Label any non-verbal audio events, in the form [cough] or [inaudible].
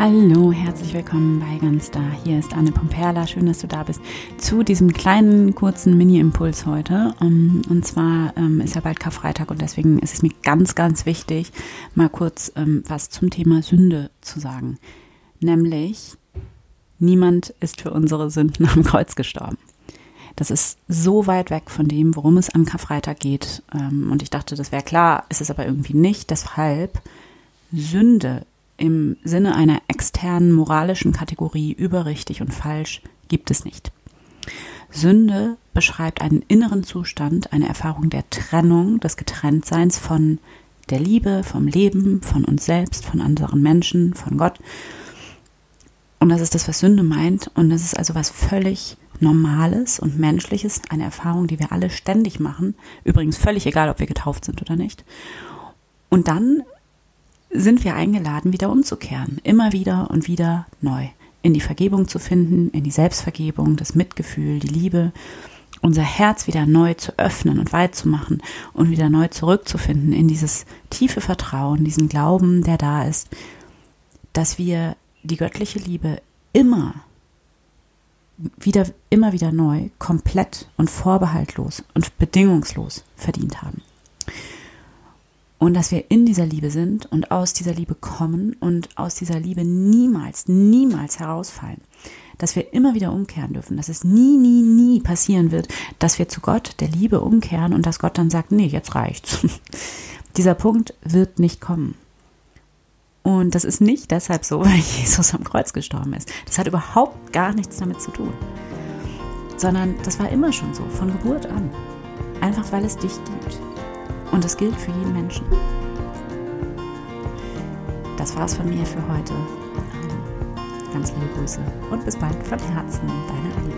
Hallo, herzlich willkommen bei Ganz Da. Hier ist Anne Pomperla. Schön, dass du da bist zu diesem kleinen, kurzen Mini-Impuls heute. Ähm, und zwar ähm, ist ja bald Karfreitag und deswegen ist es mir ganz, ganz wichtig, mal kurz ähm, was zum Thema Sünde zu sagen. Nämlich, niemand ist für unsere Sünden am Kreuz gestorben. Das ist so weit weg von dem, worum es am Karfreitag geht. Und ich dachte, das wäre klar, ist es aber irgendwie nicht. Deshalb, Sünde im Sinne einer externen moralischen Kategorie über richtig und falsch gibt es nicht. Sünde beschreibt einen inneren Zustand, eine Erfahrung der Trennung, des Getrenntseins von der Liebe, vom Leben, von uns selbst, von anderen Menschen, von Gott. Und das ist das, was Sünde meint. Und das ist also was völlig Normales und Menschliches, eine Erfahrung, die wir alle ständig machen. Übrigens völlig egal, ob wir getauft sind oder nicht. Und dann sind wir eingeladen, wieder umzukehren, immer wieder und wieder neu, in die Vergebung zu finden, in die Selbstvergebung, das Mitgefühl, die Liebe, unser Herz wieder neu zu öffnen und weit zu machen und wieder neu zurückzufinden in dieses tiefe Vertrauen, diesen Glauben, der da ist, dass wir die göttliche Liebe immer wieder, immer wieder neu, komplett und vorbehaltlos und bedingungslos verdient haben. Und dass wir in dieser Liebe sind und aus dieser Liebe kommen und aus dieser Liebe niemals, niemals herausfallen. Dass wir immer wieder umkehren dürfen, dass es nie, nie, nie passieren wird, dass wir zu Gott, der Liebe, umkehren und dass Gott dann sagt, nee, jetzt reicht's. [laughs] Dieser Punkt wird nicht kommen. Und das ist nicht deshalb so, [laughs] weil Jesus am Kreuz gestorben ist. Das hat überhaupt gar nichts damit zu tun. Sondern das war immer schon so, von Geburt an. Einfach weil es dich gibt. Und das gilt für jeden Menschen. Das war's von mir für heute. Ganz liebe Grüße und bis bald von Herzen, deine Annie.